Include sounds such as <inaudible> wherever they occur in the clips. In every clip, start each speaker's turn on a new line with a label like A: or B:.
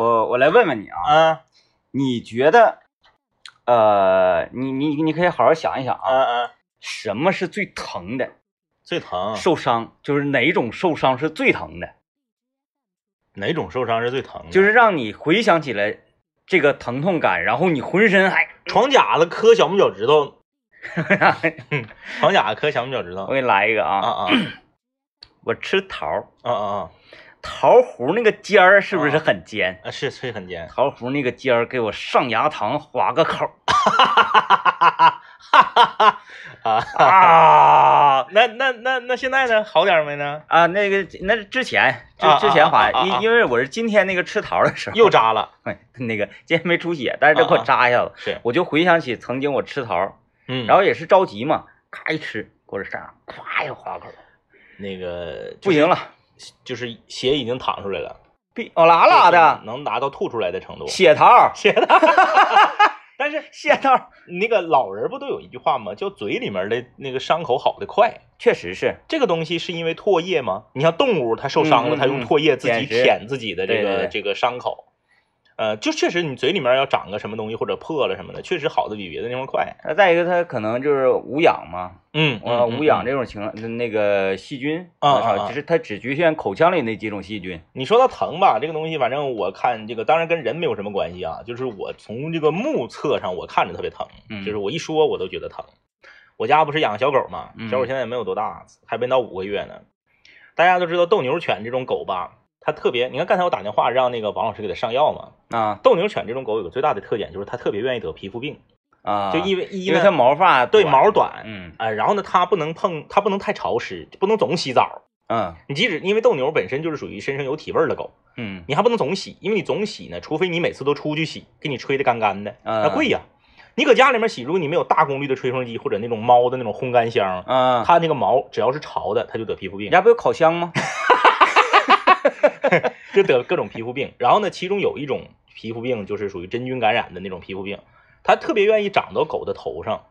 A: 我我来问问你啊，
B: 嗯
A: 你觉得，呃，你你你可以好好想一想啊，
B: 嗯嗯，
A: 什么是最疼的？
B: 最疼
A: 受伤就是哪种受伤是最疼的？
B: 哪种受伤是最疼的？
A: 就是让你回想起来这个疼痛感，然后你浑身还，<laughs>
B: 床甲子磕小拇脚趾头，<laughs> 床甲子磕小拇脚趾头
A: 我。给你来一个啊，
B: 啊啊
A: 我吃桃儿，
B: 啊啊
A: 桃核那个尖儿是不是很尖？
B: 啊！是是很尖。
A: 桃核那个尖儿给我上牙膛划个口儿 <laughs>
B: 啊
A: 啊
B: 那那那那现在呢？好点没呢？
A: 啊！那个那是之前之
B: 啊
A: 之前划，因因为我是今天那个吃桃的时候
B: 又扎了。
A: 哎 <laughs> 那个今天没出血，但是这给我扎一下子，
B: 是，
A: 我就回想起曾经我吃桃，
B: 嗯，
A: 然后也是着急嘛，咔一吃，给我这上咵一个划口儿，
B: 那个
A: 不行，了，
B: 就是血已经淌出来了，
A: 必哦啦啦的
B: 能达到吐出来的程度。
A: 血桃，
B: 血桃。<laughs> 但是
A: 血桃，
B: 那个老人不都有一句话吗？叫嘴里面的那个伤口好的快。
A: 确实是，
B: 这个东西是因为唾液吗？你像动物，它受伤了，
A: 嗯嗯
B: 它用唾液自己
A: 舔
B: 自己的这个这个伤口。呃，就确实你嘴里面要长个什么东西或者破了什么的，确实好的比别的地方快。
A: 那再一个它可能就是无氧嘛，
B: 嗯
A: 呃，无氧这种情况，那个细菌
B: 啊
A: 很少
B: 啊啊
A: 只是它只局限口腔里那几种细菌。
B: 你说到疼吧，这个东西反正我看这个当然跟人没有什么关系啊，就是我从这个目测上我看着特别疼，
A: 嗯
B: 就是我一说我都觉得疼。我家不是养小狗嘛，
A: 嗯
B: 小狗现在也没有多大，还没到五个月呢。大家都知道斗牛犬这种狗吧，它特别，你看刚才我打电话让那个王老师给它上药嘛。
A: 啊
B: 斗牛犬这种狗有个最大的特点就是它特别愿意得皮肤病，
A: 啊，
B: 就因为因
A: 因为它毛发
B: 对毛短，
A: 嗯
B: 哎，然后呢它不能碰，它不能太潮湿，不能总洗澡。
A: 嗯
B: 你即使因为斗牛本身就是属于身上有体味儿的狗，
A: 嗯
B: 你还不能总洗，因为你总洗呢，除非你每次都出去洗，给你吹的干干的，
A: 嗯
B: 那贵呀。你搁家里面洗，如果你没有大功率的吹风机或者那种猫的那种烘干箱，
A: 啊，
B: 它那个毛只要是潮的，它就得皮肤病
A: 你，家不有烤箱吗？<laughs> <laughs>
B: 就得各种皮肤病。然后呢，其中有一种皮肤病就是属于真菌感染的那种皮肤病，它特别愿意长到狗的头上，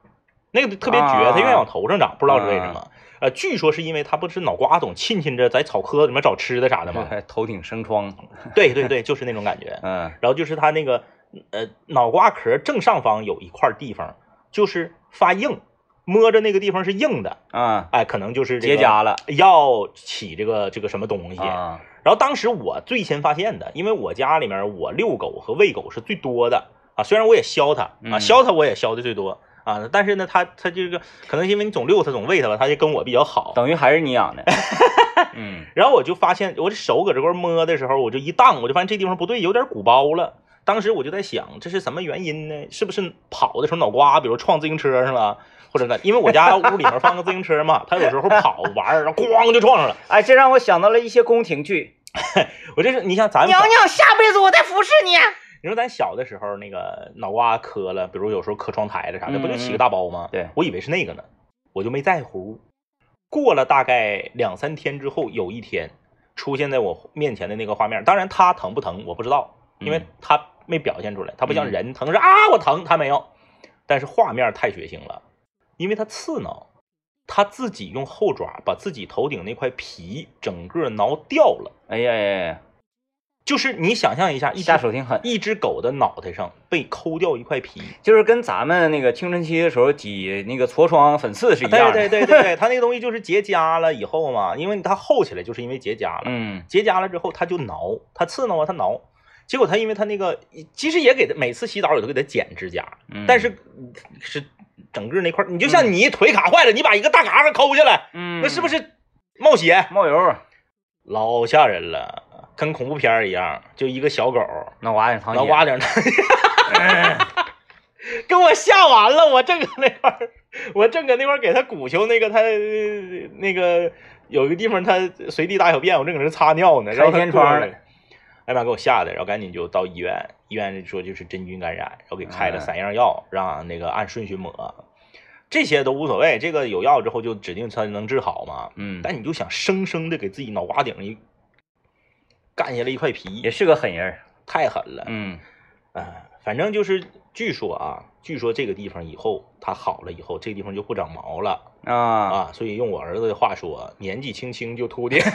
B: 那个特别绝，
A: 啊
B: 它愿意往头上长，不知道是为什么。呃，据说是因为它不是脑瓜总沁沁着在草窠子里面找吃的啥的吗？
A: 还头顶生疮。
B: 对对对，就是那种感觉。<laughs>
A: 嗯
B: 然后就是它那个呃脑瓜壳正上方有一块地方就是发硬，摸着那个地方是硬的，
A: 啊，
B: 哎，可能就是这个
A: 结痂了
B: 要起这个这个什么东西。
A: 啊
B: 然后当时我最先发现的，因为我家里面我遛狗和喂狗是最多的啊，虽然我也削它啊，
A: 嗯
B: 削它我也削的最多啊，但是呢，它它这个可能因为你总遛它总喂它吧，它就跟我比较好。
A: 等于还是你养的。<laughs> 嗯
B: 然后我就发现，我这手搁这块摸的时候，我就一荡，我就发现这地方不对，有点鼓包了。当时我就在想，这是什么原因呢？是不是跑的时候脑瓜，比如撞自行车上了，或者呢？因为我家屋里面放个自行车嘛，它有时候跑玩，然后咣就撞上了。
A: 哎，这让我想到了一些宫廷剧。<laughs>
B: 我这是你像咱
A: 娘娘，下辈子我再服侍你。
B: 你说咱小的时候那个脑瓜磕了，比如有时候磕窗台了啥的，
A: 嗯
B: 不就起个大包吗？
A: 对
B: 我以为是那个呢，我就没在乎。过了大概两三天之后，有一天出现在我面前的那个画面，当然他疼不疼我不知道，因为
A: 嗯
B: 他没表现出来，他不像
A: 嗯
B: 人疼是啊我疼，他没有，但是画面太血腥了，因为他刺挠，他自己用后爪把自己头顶那块皮整个挠掉了，
A: 哎呀呀呀，
B: 就是你想象一下，一只
A: 下手挺狠，
B: 一只狗的脑袋上被抠掉一块皮，
A: 就是跟咱们那个青春期的时候挤那个痤疮粉刺是一样的。
B: 对对对对对，它那个东西就是结痂了以后嘛，因为它厚起来就是因为结痂了，
A: 嗯
B: 结痂了之后它就挠，它刺挠啊，它挠。结果它因为它那个，其实也给它每次洗澡也都给它剪指甲，
A: 嗯，
B: 但是是整个那块儿，你就像你腿卡坏了，你把一个大嘎嘎抠下来，
A: 嗯，
B: 那是不是冒血？
A: 冒油？
B: 老吓人了，跟恐怖片儿一样，就一个小狗，<laughs>
A: 脑瓜顶淌血。
B: 脑瓜顶儿，给我吓完了，我正搁那块儿，我正搁那块儿给他鼓球那个他那个有一个地方他随地大小便，我正搁那擦尿呢，
A: 开天窗
B: 哎妈给我吓的，然后赶紧就到医院，医院说就是真菌感染，然后给开了
A: 嗯
B: 三样药，让那个按顺序抹，这些都无所谓，这个有药之后就指定它能治好嘛，
A: 嗯，
B: 但你就想生生的给自己脑瓜顶一干下来一块皮
A: 也，是个狠人。
B: 太狠了，
A: 嗯
B: 啊，反正就是据说啊，据说这个地方以后它好了以后，这个地方就不长毛了
A: 啊，
B: 啊。所以用我儿子的话说，年纪轻轻就秃顶。<laughs>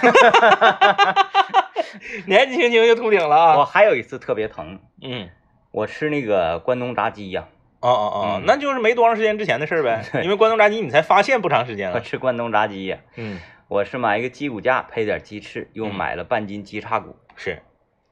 B: <laughs> 年纪轻轻就秃顶了啊。
A: 我还有一次特别疼，
B: 嗯，
A: 我吃那个关东炸鸡呀、
B: 哦哦哦
A: 嗯，
B: 那就是没多长时间之前的事儿呗。因为关东炸鸡你才发现不长时间
A: 我
B: 了。
A: 吃关东炸鸡呀、
B: 嗯，
A: 我是买一个鸡骨架配点鸡翅，又
B: 嗯
A: 买了半斤鸡叉骨，
B: 是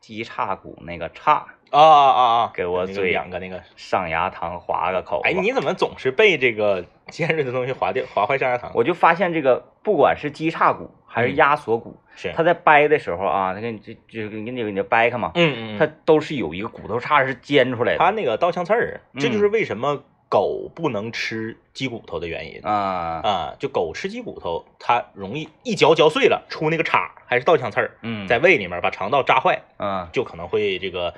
A: 鸡叉骨那个叉
B: 啊啊啊啊！
A: 给我嘴
B: 两个那个。
A: 上牙膛划个口。
B: 哎，你怎么总是被这个尖锐的东西划掉、划坏上牙膛？
A: 我就发现这个不管是鸡叉骨还是
B: 嗯
A: 鸭锁骨，
B: 是，
A: 它在掰的时候啊，它给你就就给你给你掰开嘛，
B: 嗯嗯，
A: 它都是有一个骨头叉是尖出来的
B: 它那个倒枪刺儿，这
A: 嗯
B: 就是为什么狗不能吃鸡骨头的原因
A: 啊，
B: 啊。就狗吃鸡骨头，它容易一嚼嚼碎了，出那个叉，还是倒枪刺儿，
A: 嗯，
B: 在胃里面把肠道扎坏，
A: 嗯
B: 就可能会这个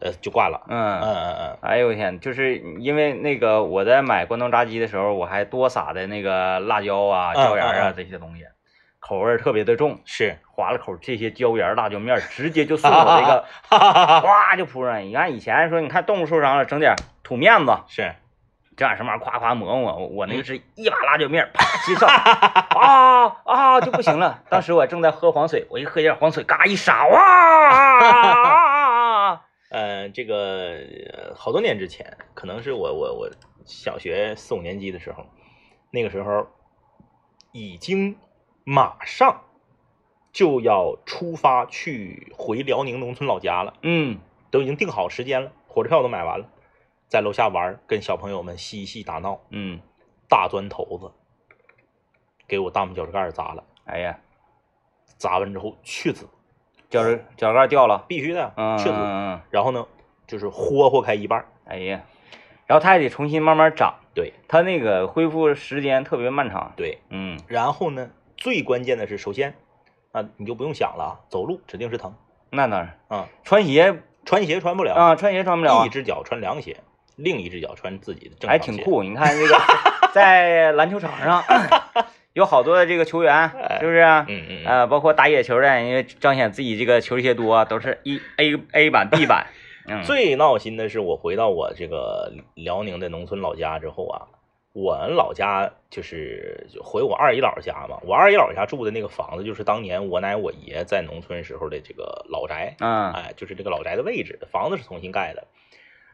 B: 呃就挂了。嗯
A: 嗯。
B: 嗯嗯，
A: 哎呦我天！就是因为那个我在买关东炸鸡的时候，我还多撒的那个辣椒啊、
B: 嗯
A: 椒盐啊
B: 嗯嗯
A: 这些东西，口味儿特别的重。
B: 是，
A: 划了口这些椒盐辣椒面儿，直接就顺我这个
B: 哈哈哈哈，
A: 哗就扑上来。你看以前说，你看动物受伤了，整点土面子，
B: 是，
A: 整点什么玩意儿，夸夸抹抹。我我那个是一把辣椒面儿，啪接上，啊啊就不行了。当时我正在喝黄水，我一喝点黄水，嘎一撒，哇！<laughs>
B: 呃，这个呃好多年之前，可能是我我我小学四五年级的时候，那个时候已经马上就要出发去回辽宁农村老家了，
A: 嗯。
B: 都已经定好时间了，火车票都买完了，在楼下玩，跟小朋友们嬉戏打闹，
A: 嗯，
B: 大砖头子给我大拇脚趾盖砸了，
A: 哎呀，
B: 砸完之后去子，
A: 脚趾脚盖掉了，
B: 必须的，
A: 嗯
B: 去子，
A: 嗯嗯，
B: 然后呢就是豁豁开一半儿，
A: 哎呀，然后它还得重新慢慢长，
B: 对。
A: 它那个恢复时间特别漫长。
B: 对。
A: 嗯。
B: 然后呢，最关键的是，首先啊，你就不用想了啊，走路指定是疼
A: 那当然，
B: 啊，
A: 穿鞋
B: 穿鞋穿不了，
A: 啊，穿鞋穿不了啊
B: 一，只脚穿凉鞋，另一只脚穿自己的正
A: 还挺。酷。你看这个 <laughs> 在篮球场上 <laughs> 有好多的这个球员，是不是啊？
B: 嗯嗯嗯，
A: 呃，包括打野球的，因为彰显自己这个球鞋多，都是一 A A <laughs> 版 B 版。嗯，
B: 最闹心的是，我回到我这个辽宁的农村老家之后啊，我老家就是回我二姨姥家嘛，我二姨姥家住的那个房子，就是当年我奶我爷在农村时候的这个老宅，
A: 嗯
B: 哎，就是这个老宅的位置，房子是重新盖的。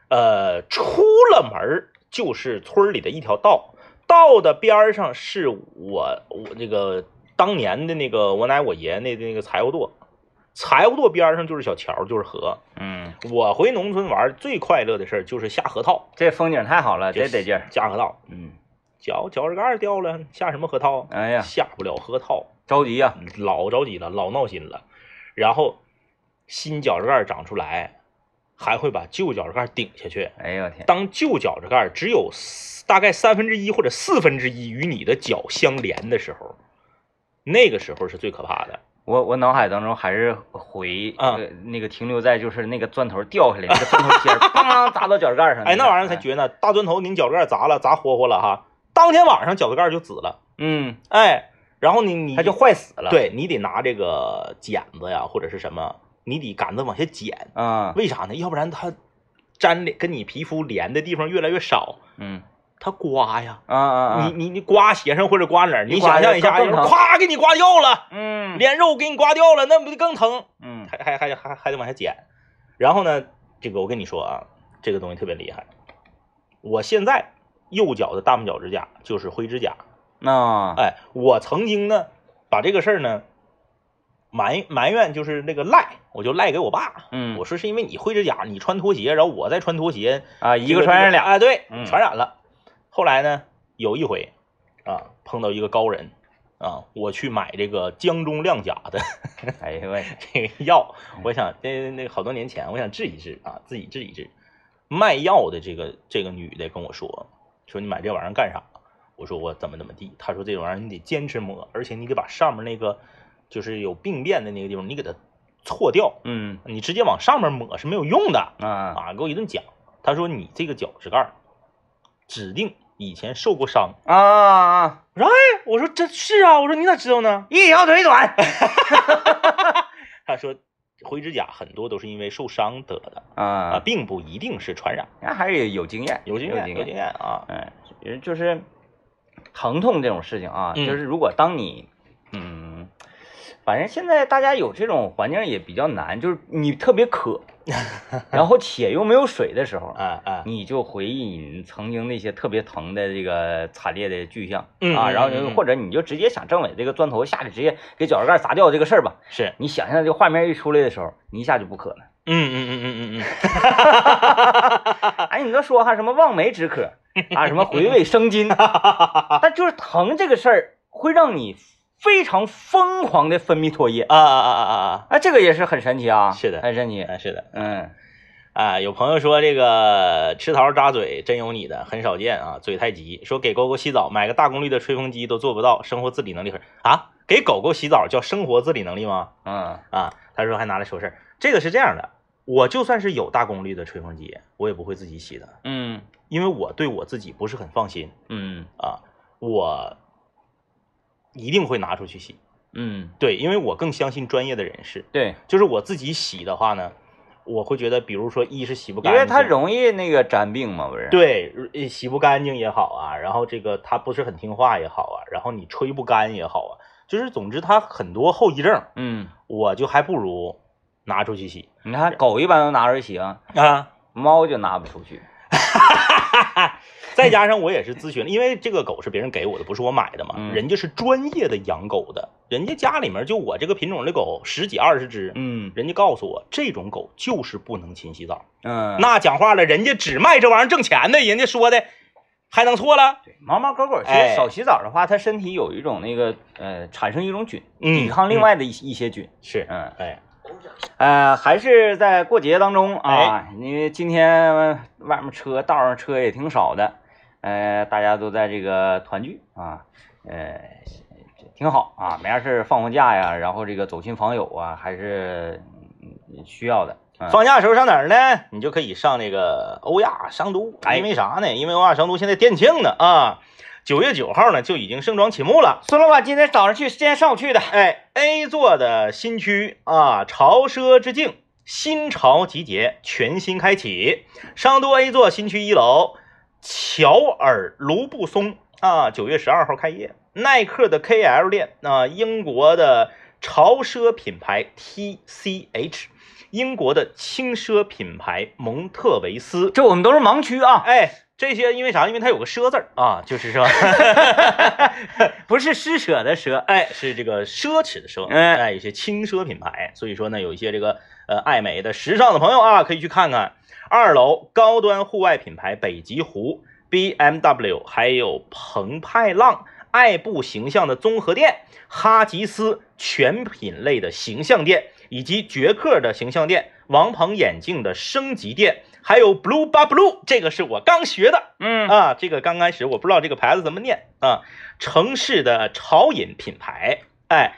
B: 呃，出了门儿就是村里的一条道，道的边儿上是我我那个当年的那个我奶我爷那那个柴火垛，柴火垛边上就是小桥，就是河。
A: 嗯，
B: 我回农村玩最快乐的事儿就是下河套，
A: 这风景太好了，
B: 就
A: 这得劲儿。
B: 下河套，
A: 嗯，
B: 脚脚趾盖掉了，下什么河套？
A: 哎呀，
B: 下不了河套，
A: 着急呀。
B: 老着急了，老闹心了。然后新脚趾盖长出来，还会把旧脚趾盖顶下去。
A: 哎呦我天，
B: 当旧脚趾盖只有四大概三分之一或者四分之一与你的脚相连的时候，那个时候是最可怕的。
A: 我我脑海当中还是回
B: 啊
A: 呃那个停留在就是那个钻头掉下来，那个钻头尖儿砰砸到脚盖上。
B: 哎，那玩意儿才绝呢，大砖头给你脚趾盖砸了，砸活活了哈。当天晚上脚趾盖就紫了，
A: 嗯，
B: 哎，然后你你
A: 它就坏死了。，
B: 对你得拿这个剪子呀，或者是什么，你得赶着往下剪，
A: 嗯
B: 为啥呢？要不然它粘连跟你皮肤连的地方越来越少，
A: 嗯
B: 它刮呀。
A: 啊啊啊，
B: 你你你刮鞋上或者刮哪儿，你想象一下，有人
A: 更更疼
B: 咵给你刮掉了，
A: 嗯
B: 连肉给你刮掉了，那不就更疼？
A: 嗯
B: 还还还还还得往下剪。然后呢，这个我跟你说啊，这个东西特别厉害。我现在右脚的大拇脚指甲就是灰指甲，
A: 那
B: 哎，我曾经呢把这个事儿呢埋埋怨就是那个赖，我就赖给我爸。
A: 嗯
B: 我说是因为你灰指甲，你穿拖鞋，然后我再穿拖鞋，
A: 啊一个传染俩。
B: 哎，对，
A: 嗯
B: 传染了。后来呢，有一回啊，碰到一个高人啊，我去买这个江中亮甲的 <laughs>
A: 哎呦喂，<laughs>
B: 这个药，我想那那好多年前，我想治一治啊，自己治一治。卖药的这个这个女的跟我说，说你买这玩意儿干啥？我说我怎么怎么地。她说这玩意儿你得坚持抹，而且你得把上面那个就是有病变的那个地方，你给它搓掉。
A: 嗯
B: 你直接往上面抹是没有用的
A: 啊
B: 啊！给我一顿讲。他说你这个脚趾盖指定以前受过伤。
A: 啊啊，
B: 我说这是啊，我说你咋知道呢？
A: 一条腿短。<laughs>
B: 他说灰指甲很多都是因为受伤得的啊，
A: 啊，
B: 并不一定是传染。
A: 那还是有经验，
B: 有经验，有经验啊。
A: 哎，也就是疼痛这种事情啊，
B: 嗯
A: 就是如果当你嗯反正现在大家有这种环境也比较难，就是你特别渴，<laughs> 然后且又没有水的时候，
B: 啊啊，
A: 你就回忆你曾经那些特别疼的这个惨烈的具象啊，然后或者你就直接想政委这个砖头下去直接给脚趾盖砸掉这个事儿吧。
B: 是，
A: 你想象这个画面一出来的时候，你一下就不渴了。
B: 嗯嗯嗯嗯嗯嗯，<laughs>
A: 哎，你都说哈什么望梅止渴啊，什么回味生津，<laughs> 但就是疼这个事儿会让你非常疯狂的分泌唾液
B: 啊啊啊啊啊
A: 啊，这个也是很神奇啊，
B: 是的
A: 很神奇。
B: 啊，是的。
A: 嗯，
B: 啊，有朋友说这个吃桃扎嘴真有你的，很少见啊，嘴太急。说给狗狗洗澡买个大功率的吹风机都做不到，生活自理能力很啊，给狗狗洗澡叫生活自理能力吗？
A: 嗯
B: 啊，他说还拿来说事儿，这个是这样的，我就算是有大功率的吹风机，我也不会自己洗的，
A: 嗯
B: 因为我对我自己不是很放心
A: 嗯
B: 啊，我一定会拿出去洗。
A: 嗯，
B: 对，因为我更相信专业的人士，
A: 对，
B: 就是我自己洗的话呢，我会觉得，比如说一是洗不干净因，
A: 为它容易那个沾病嘛，不是？，
B: 对，呃洗不干净也好啊，然后这个它不是很听话也好啊，然后你吹不干也好啊，就是总之它很多后遗症，
A: 嗯，
B: 我就还不如拿出去洗
A: 你看狗一般都拿出去洗啊，
B: 啊。
A: 猫就拿不出去。<laughs>
B: 再加上我也是咨询了，因为这个狗是别人给我的，不是我买的嘛，
A: 嗯
B: 人家是专业的养狗的，人家家里面就我这个品种的狗十几二十只，
A: 嗯
B: 人家告诉我这种狗就是不能勤洗澡。
A: 嗯，
B: 那讲话了，人家只卖这玩意儿挣钱的，人家说的还能错了？
A: 对猫猫狗狗其
B: 哎
A: 实少洗澡的话，它身体有一种那个呃产生一种菌，
B: 嗯
A: 抵抗另外的一一些菌。
B: 是，
A: 嗯。
B: 哎，
A: 呃，还是在过节当中啊，因为今天外面车道上车也挺少的，呃，大家都在这个团聚啊，呃，挺好啊，没啥事儿放放假呀，然后这个走亲访友啊，还是嗯需要的。嗯
B: 放假的时候上哪儿呢？你就可以上那个欧亚商都，
A: 哎
B: 因为啥呢？因为欧亚商都现在店庆呢啊，九月九号呢就已经盛装启幕了。
A: 孙老板今天早上去，今天上午去的。
B: 哎，A 座的新区啊，潮奢之境，新潮集结，全新开启。商都 A 座新区一楼，乔尔卢布松啊，九月十二号开业。耐克的 KL 店啊，英国的潮奢品牌 TCH，英国的轻奢品牌蒙特维斯。
A: 这我们都是盲区啊，
B: 哎，这些因为啥？因为它有个奢字儿啊，就是说。<laughs> <laughs>
A: 不是施舍的奢。
B: 哎，是这个奢侈的奢，
A: 哎
B: 哎，有些轻奢品牌，所以说呢，有一些这个呃爱美的、时尚的朋友啊，可以去看看。二楼高端户外品牌北极狐、BMW，还有澎湃浪、爱步形象的综合店、哈吉斯全品类的形象店，以及绝客的形象店、王鹏眼镜的升级店，还有 Blue b a Blue，这个是我刚学的，
A: 嗯
B: 啊，这个刚开始我不知道这个牌子怎么念啊。城市的潮饮品牌，哎，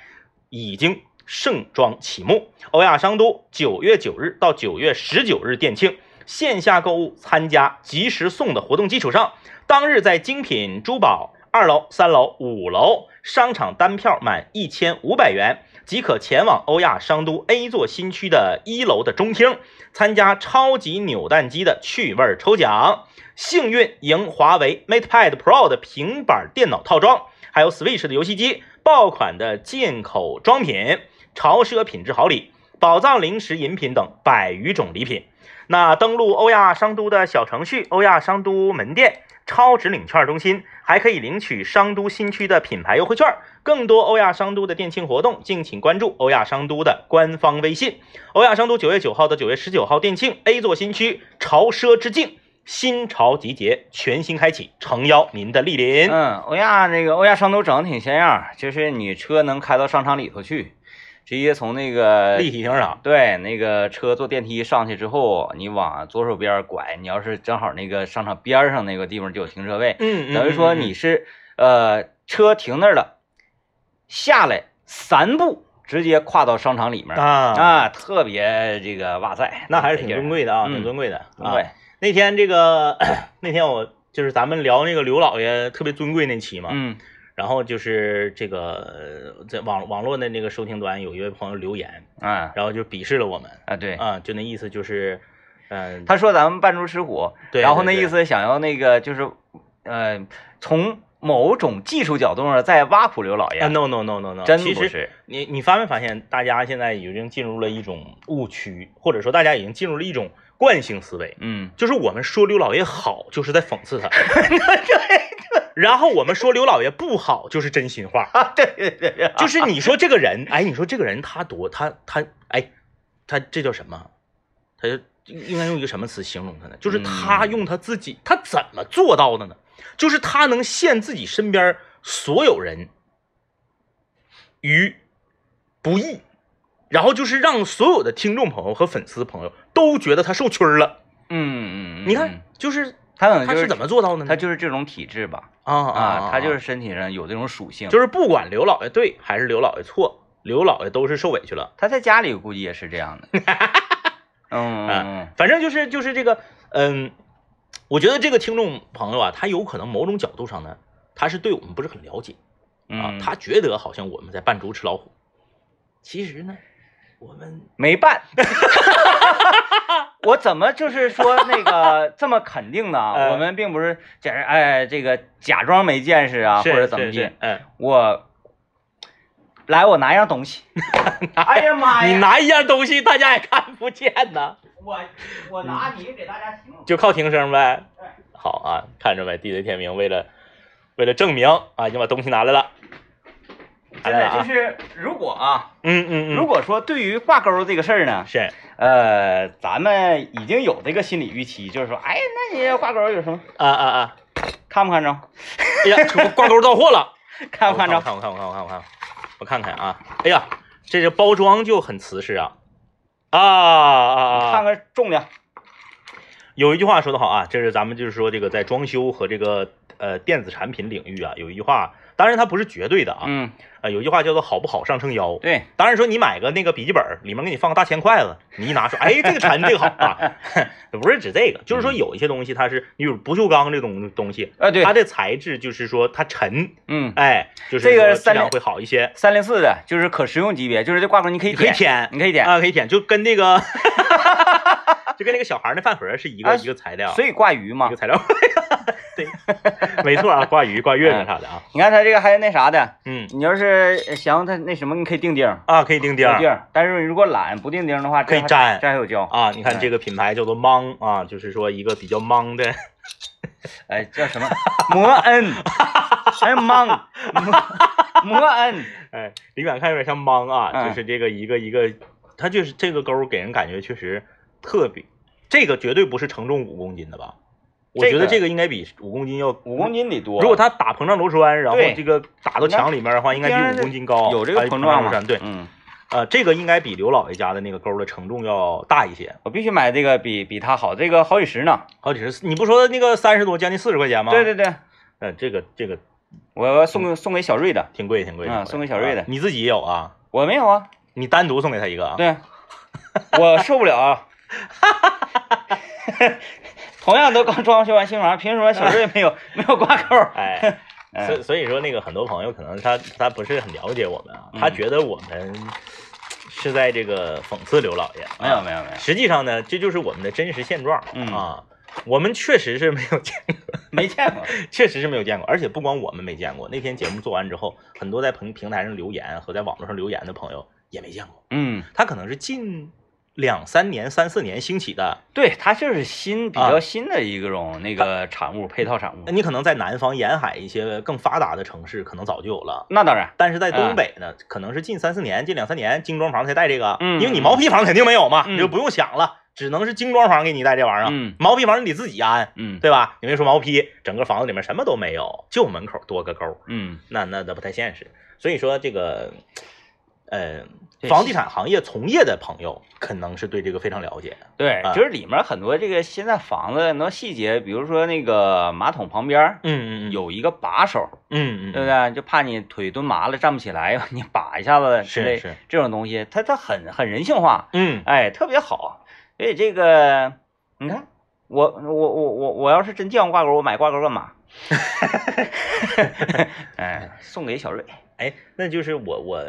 B: 已经盛装启幕。欧亚商都九月九日到九月十九日店庆，线下购物参加及时送的活动基础上，当日在精品珠宝二楼、三楼、五楼商场单票满一千五百元，即可前往欧亚商都 A 座新区的一楼的中厅，参加超级扭蛋机的趣味抽奖。幸运赢华为 MatePad Pro 的平板电脑套装，还有 Switch 的游戏机，爆款的进口装品，潮奢品质好礼，宝藏零食饮品等百余种礼品。那登录欧亚商都的小程序、欧亚商都门店、超值领券中心，还可以领取商都新区的品牌优惠券。更多欧亚商都的店庆活动，敬请关注欧亚商都的官方微信。欧亚商都九月九号到九月十九号店庆 A 座新区潮奢之境。新潮集结，全新开启，诚邀您的莅临。
A: 嗯，欧亚那个欧亚商都整的挺像样，就是你车能开到商场里头去，直接从那个
B: 立体停车场，
A: 对，那个车坐电梯上去之后，你往左手边拐，你要是正好那个商场边上那个地方就有停车位，
B: 嗯
A: 等于说你是呃车停那儿了，下来三步直接跨到商场里面
B: 啊，
A: 啊，特别这个哇塞，
B: 那还是挺尊贵的啊，
A: 嗯
B: 挺尊贵的。啊
A: 对，
B: 那天这个 <coughs> 那天我就是咱们聊那个刘老爷特别尊贵那期嘛，
A: 嗯
B: 然后就是这个呃在网网络的那个收听端有一位朋友留言，
A: 啊
B: 然后就鄙视了我们
A: 啊对，
B: 啊，就那意思就是，嗯、
A: 他说咱们扮猪吃虎，
B: 对
A: 然后那意思想要那个就是呃从某种技术角度上在挖苦刘老爷。
B: 啊，no no no no no，
A: 真
B: 其实
A: 不是。
B: 你你发没发现，大家现在已经进入了一种误区，或者说大家已经进入了一种惯性思维，
A: 嗯，
B: 就是我们说刘老爷好，就是在讽刺他。<laughs> <laughs> 然后我们说刘老爷不好，就是真心话。
A: 啊，对对对，
B: 就是你说这个人，<laughs> 哎，你说这个人他多，他他哎，他这叫什么？他应该用一个什么词形容他呢？就是他用他自己，他怎么做到的呢？就是他能陷自己身边所有人于不义，然后就是让所有的听众朋友和粉丝朋友都觉得他受屈了。
A: 嗯嗯，
B: 你看，就是
A: 他可能就是
B: 他怎么做到的呢？
A: 他就是这种体质吧？
B: 啊
A: 啊，他就是身体上有这种属性。
B: 就是不管刘老爷对还是刘老爷错，刘老爷都是受委屈了。
A: 他在家里估计也是这样的。<laughs> 嗯
B: 嗯，反正就是就是这个，嗯，我觉得这个听众朋友啊，他有可能某种角度上呢，他是对我们不是很了解啊，他觉得好像我们在扮猪吃老虎，其实呢，我们
A: 没扮。<laughs> 我怎么就是说那个 <laughs> 这么肯定呢？我们并不是假哎这个假装没见识啊，或者怎么地。
B: 嗯，
A: 我来，我拿一样东西。<laughs> 哎呀妈呀！
B: 你拿一样东西，大家也看不见呢。
A: 我我拿你给大家听，
B: 就靠听声呗。好啊，看着没地雷天明为了为了证明啊，已经把东西拿来了。
A: 真的就是，如果啊，
B: 嗯嗯嗯，
A: 如果说对于挂钩这个事儿呢，
B: 是，
A: 呃，咱们已经有这个心理预期，就是说，哎，那你挂钩有什么？
B: 啊啊啊，
A: 看不看着？
B: 哎呀，<laughs> 挂钩到货了，
A: 看不看着？
B: 看我看我看我看我看，我看看啊，哎呀，这个包装就很瓷实啊，啊啊啊，
A: 看看重量。
B: 有一句话说得好啊，这是咱们就是说这个在装修和这个呃电子产品领域啊，有一句话，当然它不是绝对的啊，
A: 嗯。
B: 呃，有一句话叫做“好不好上秤腰”。
A: 对，
B: 当然说你买个那个笔记本，里面给你放个大铅筷子，你一拿说，哎，这个沉，这个好啊，<laughs> 不是指这个，就是说有一些东西它是，你比如不锈钢这种东西，
A: 啊，对，
B: 它的材质就是说它沉，
A: 嗯，
B: 哎，就是
A: 这个
B: 质量会好一些。
A: 三零四的就是可食用级别，就是这挂钩你可以
B: 可以舔，
A: 你可以舔
B: 啊，可以舔，就跟那个，<laughs> 就跟那个小孩那饭盒是一个一个材料，
A: 所以挂鱼嘛，
B: 一个材料，<laughs> 对，没错啊，挂鱼、挂月饼啥的啊。
A: 你看它这个还有那啥的，
B: 嗯，
A: 你要是想它那什么，你可以钉钉
B: 啊，可以钉钉，
A: 钉。但是如果懒不钉钉的话，
B: 可以粘，
A: 粘还有胶
B: 啊。你看这个品牌叫做芒啊，就是说一个比较芒的，<laughs>
A: 哎，叫什么？摩恩，<laughs> 哎芒，摩恩，
B: 哎，离远看有点像芒啊，就是这个一个一个，它就是这个钩给人感觉确实特别，这个绝对不是承重五公斤的吧？我觉得这个应该比五公斤要
A: 五公斤得多。
B: 如果他打膨胀螺栓，然后这个打到墙里面的话，应该比五公斤高。
A: 有这个膨胀
B: 螺栓，对，
A: 嗯，
B: 呃，这个应该比刘老爷家的那个钩的承重要大一些。
A: 我必须买这个比比它好，这个好几十呢，
B: 好几十。你不说那个三十多，将近四十块钱吗？
A: 对对对，
B: 嗯，这个这个，
A: 我送送给小瑞的，
B: 挺贵挺贵
A: 的，送给小瑞的。
B: 你自己也有啊？
A: 我没有啊，
B: 你单独送给他一个啊？
A: 对，我受不了啊。<laughs> <laughs> <laughs> 同样都刚装修完新房，凭什么小瑞没有 <laughs> 没有挂钩？<laughs>
B: 哎，所所以说那个很多朋友可能他他不是很了解我们啊，他觉得我们是在这个讽刺刘老爷。
A: 没有没有没有，
B: 实际上呢，这就是我们的真实现状。
A: 嗯
B: 啊，我们确实是没有见过，<laughs>
A: 没见过，
B: 确实是没有见过。而且不光我们没见过，那天节目做完之后，很多在平平台上留言和在网络上留言的朋友也没见过。
A: 嗯，
B: 他可能是近。两三年、三四年兴起的，
A: 对，它就是新比较新的一种那个产物，配套产物。
B: 你可能在南方沿海一些更发达的城市，可能早就有了。
A: 那当然，
B: 但是在东北呢，可能是近三四年、近两三年精装房才带这个。
A: 嗯，
B: 因为你毛坯房肯定没有嘛，你就不用想了，只能是精装房给你带这玩意儿。
A: 嗯，
B: 毛坯房你得自己安，
A: 嗯，
B: 对吧？你别说毛坯，整个房子里面什么都没有，就门口多个钩。
A: 嗯，
B: 那那那不太现实。所以说这个，呃。房地产行业从业的朋友可能是对这个非常了解。
A: 对，就是里面很多这个现在房子很多细节，比如说那个马桶旁边，
B: 嗯嗯，
A: 有一个把手，
B: 嗯嗯，
A: 对不对？就怕你腿蹲麻了站不起来，<laughs> 你把一下子
B: 是是
A: 这种东西，它它很很人性化，
B: 嗯，
A: 哎，特别好。所以这个你看，我我我我我要是真见过挂钩，我买挂钩干嘛？<laughs> 哎，送给小瑞。
B: 哎，那就是我我。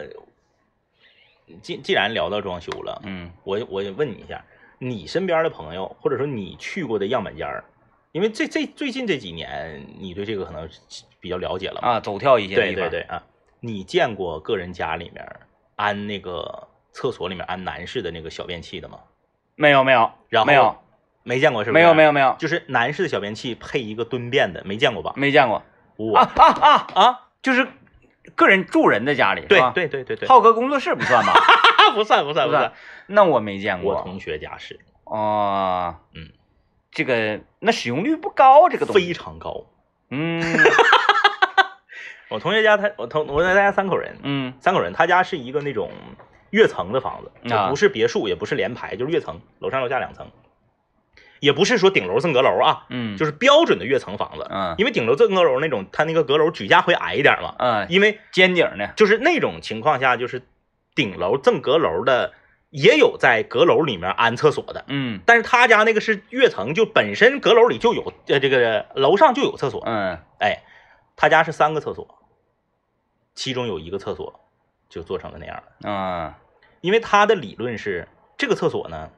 B: 既既然聊到装修了，
A: 嗯，
B: 我我问你一下，你身边的朋友，或者说你去过的样板间儿，因为这这最近这几年，你对这个可能比较了解了嘛？
A: 啊，走跳一些。
B: 对对对啊，你见过个人家里面安那个厕所里面安男士的那个小便器的吗？
A: 没有没有，
B: 然后
A: 没有
B: 没见过是吧？
A: 没有没有没有
B: 就是男士的小便器配一个蹲便的，没见过吧？
A: 没见过
B: 我
A: 啊啊啊！
B: 啊，
A: 就是个人住人的家里，
B: 对
A: 吧？
B: 对对对对，
A: 浩哥工作室不算吧？<laughs>
B: 不算不算
A: 不算，那我没见过。
B: 我同学家是。
A: 哦，
B: 嗯，
A: 这个那使用率不高，这个东西。
B: 非常高。
A: 嗯。<laughs>
B: 我同学家他我同我他家三口人，
A: 嗯。
B: 三口人，他家是一个那种跃层的房子，就
A: 啊。
B: 不是别墅，也不是连排，就是跃层，楼上楼下两层，也不是说顶楼赠阁楼啊，
A: 嗯，
B: 就是标准的跃层房子。
A: 嗯
B: 因为顶楼赠阁楼那种，它那个阁楼举架会矮一点嘛，
A: 嗯
B: 因为
A: 尖顶呢，
B: 就是那种情况下，就是顶楼赠阁楼的也有在阁楼里面安厕所的，
A: 嗯
B: 但是他家那个是跃层，就本身阁楼里就有，呃，这个楼上就有厕所，
A: 嗯
B: 哎，他家是三个厕所，其中有一个厕所就做成了那样的。
A: 啊
B: 因为他的理论是，这个厕所呢，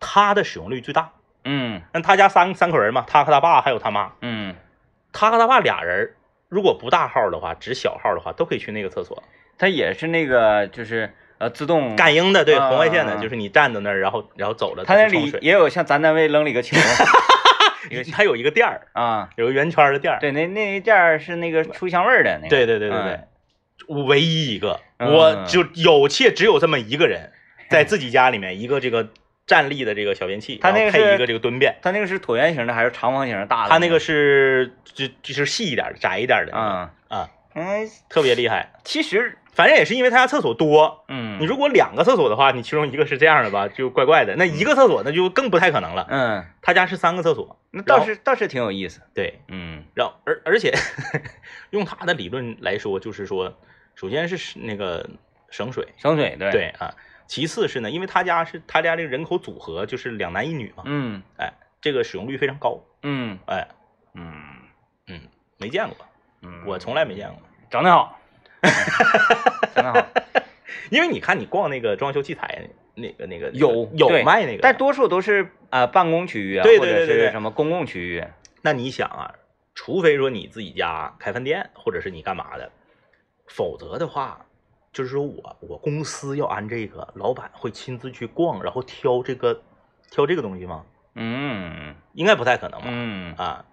B: 它的使用率最大。
A: 嗯。
B: 那他家三三口人嘛，他和他爸还有他妈，
A: 嗯，
B: 他和他爸俩人，如果不大号的话，只小号的话，都可以去那个厕所。
A: 他也是那个就是呃自动，
B: 感应的，对，
A: 啊
B: 红外线的，
A: 啊
B: 就是你站在那儿，然后然后走了，
A: 他那里也有像咱单位扔了一个球。<laughs>
B: 它有一个垫儿，
A: 啊，
B: 有个圆圈的垫儿。
A: 对，那那一垫儿是那个出香味儿的那个，
B: 对对对对对
A: 嗯
B: 唯一一个，
A: 嗯。
B: 我就有且只有这么一个人，在自己家里面一个这个站立的这个小便器，
A: 它那个
B: 配一个这个蹲便。
A: 它那个是椭圆形的还是长方形的大的？
B: 他那个是就就是细一点、窄一点的
A: 啊
B: 啊，
A: 嗯，
B: 特别厉害。
A: 其实
B: 反正也是因为他家厕所多，
A: 嗯，
B: 你如果两个厕所的话，你其中一个是这样的吧，就怪怪的。那一个厕所那就更不太可能了。
A: 嗯，
B: 他家是三个厕所，
A: 那倒是倒是挺有意思，
B: 对，
A: 嗯
B: 然后而而且 <laughs> 用他的理论来说，就是说，首先是那个省水，
A: 省水对，
B: 对啊，其次是呢，因为他家是他家这个人口组合就是两男一女嘛，
A: 嗯
B: 哎，这个使用率非常高，
A: 嗯
B: 哎，
A: 嗯。
B: 嗯，没见过，
A: 嗯，
B: 我从来没见过。
A: 整得好，<laughs> 整得好，
B: 因为你看，你逛那个装修器材，那个那个
A: 有
B: 有卖那个，
A: 但多数都是啊办公区域啊，
B: 对
A: 或者
B: 对对对对
A: 是什么公共区域，
B: 那你想啊，除非说你自己家开饭店，或者是你干嘛的，否则的话，就是说我我公司要安这个，老板会亲自去逛，然后挑这个挑这个东西吗？
A: 嗯
B: 应该不太可能吧？
A: 嗯，
B: 啊，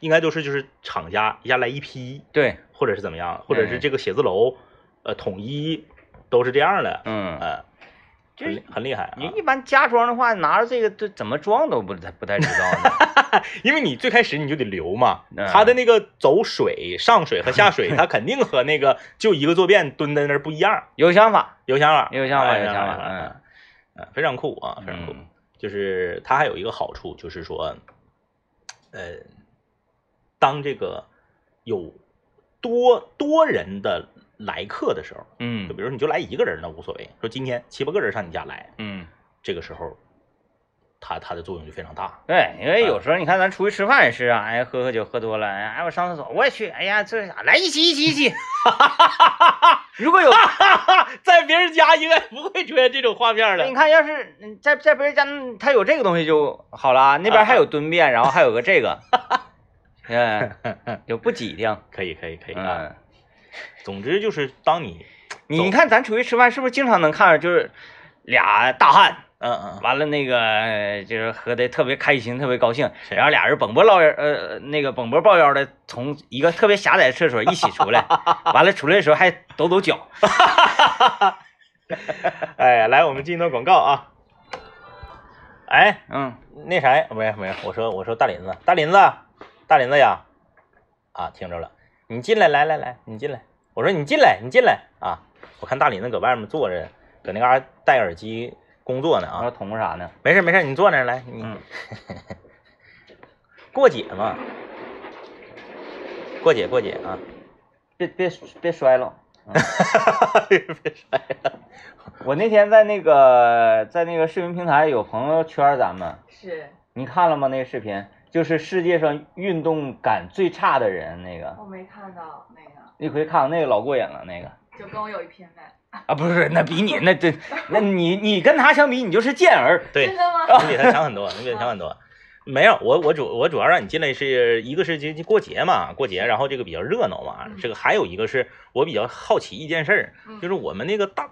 B: 应该都是就是厂家一下来一批，
A: 对，
B: 或者是怎么样，或者是
A: 嗯
B: 这个写字楼，呃，统一都是这样的，
A: 嗯，
B: 呃，
A: 就
B: 很厉很厉害啊
A: 你。一般家装的话，拿着这个这怎么装都不太不太知道呢，<laughs>
B: 因为你最开始你就得留嘛，
A: 嗯
B: 它的那个走水、上水和下水，它肯定和那个 <laughs> 就一个坐便蹲在那儿不一样，
A: 有想法，
B: 有想法，
A: 有想法
B: 哎
A: 有想法
B: 嗯嗯，非常酷啊，非常酷。
A: 嗯
B: 就是它还有一个好处，就是说，呃，当这个有多多人的来客的时候，嗯就
A: 嗯
B: 比如你就来一个人那无所谓，说今天七八个人上你家来，
A: 嗯。
B: 这个时候，它它的作用就非常大。
A: 对，因为有时候你看咱出去吃饭也是啊，哎，喝喝酒喝多了，哎，我上厕所我也去，哎呀，这啥来一起一起一起。<laughs> 如果有，<laughs>
B: 在别人家应该不会出现这种画面的
A: 你看要是嗯在在别人家嗯他有这个东西就好了啊，那边还有蹲便，然后还有个这个，嗯，<laughs> 就不挤挺。
B: 可以可以可以啊。
A: 嗯，
B: 总之就是当你
A: 你你看咱出去吃饭是不是经常能看着就是俩大汉？
B: 嗯嗯
A: 完了，那个呃就是喝的特别开心，特别高兴，然后俩人蹦波捞腰，呃，那个蹦波抱腰的从一个特别狭窄的厕所一起出来，<laughs> 完了出来的时候还抖抖脚。<laughs> <laughs>
B: 哎，来我们进一段广告啊。哎，
A: 嗯，
B: 那啥，没有没有，我说我说大林子，大林子，大林子呀，啊，听着了，你进来，来来来，你进来。我说你进来，你进来啊。我看大林子搁外面坐着，搁那嘎、戴耳机工作呢
A: 我说
B: 啊。
A: 捅啥呢？
B: 没事没事，你坐那来，你、
A: 嗯 <laughs>
B: 过节嘛，过节过节啊。
A: 别别别摔了。<laughs>
B: 别摔了。
A: 我那天在那个在那个视频平台有朋友圈咱们，
C: 是
A: 你看了吗？那个视频就是世界上运动感最差的人那个，
C: 我没看到那个，
A: 你可以看那个老过瘾了那个。
C: 就跟我有一拼呗。
A: 啊，不是，那比你那这，那你你跟他相比，你就是健儿。
B: 对
C: 真，的吗？
B: 你比他强很多，你比他强很多。没有，我我主我主要让你进来是一个是就就过节嘛，过节，然后这个比较热闹嘛，
C: 嗯
B: 这个还有一个是我比较好奇一件事儿，
C: 嗯
B: 就是我们那个大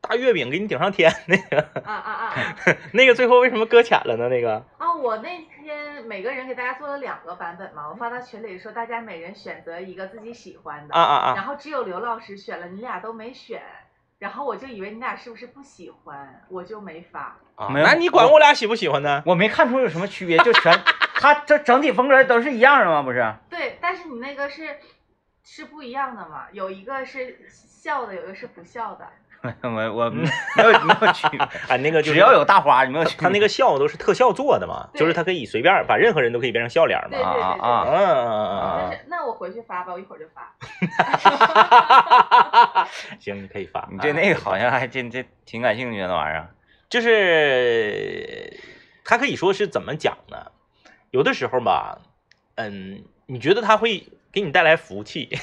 B: 大月饼给你顶上天那个
C: 啊啊啊啊！<laughs>
B: 那个最后为什么搁浅了呢？那个
C: 啊，我那天每个人给大家做了两个版本嘛，我发到群里说大家每人选择一个自己喜欢的，
B: 啊啊啊，
C: 然后只有刘老师选了，你俩都没选，然后我就以为你俩是不是不喜欢，我就没发。
B: 啊
A: 没有
B: 那你管我俩喜不喜欢呢？
A: 我没看出有什么区别，就全 <laughs> 他这整体风格都是一样的吗？不是？
C: 对，但是你那个是是不一样的嘛，有一个是笑的，有一个是不笑的。<laughs>
A: 我我没有没有区别，
B: 啊，那个就是
A: 只要有大花，你没有区别。
B: 他那个笑都是特效做的嘛，就是他可以随便把任何人都可以变成笑脸嘛。
C: 对对对对
A: 啊啊
B: 嗯嗯嗯
A: 啊
C: 就是那我回去发吧，我一会儿就发。
B: 嗯，<laughs> 行，你可以发。
A: 你对那个好像还真这挺感兴趣的那玩意儿。
B: 就是他可以说是怎么讲呢？有的时候吧，嗯，你觉得他会给你带来福气，<laughs>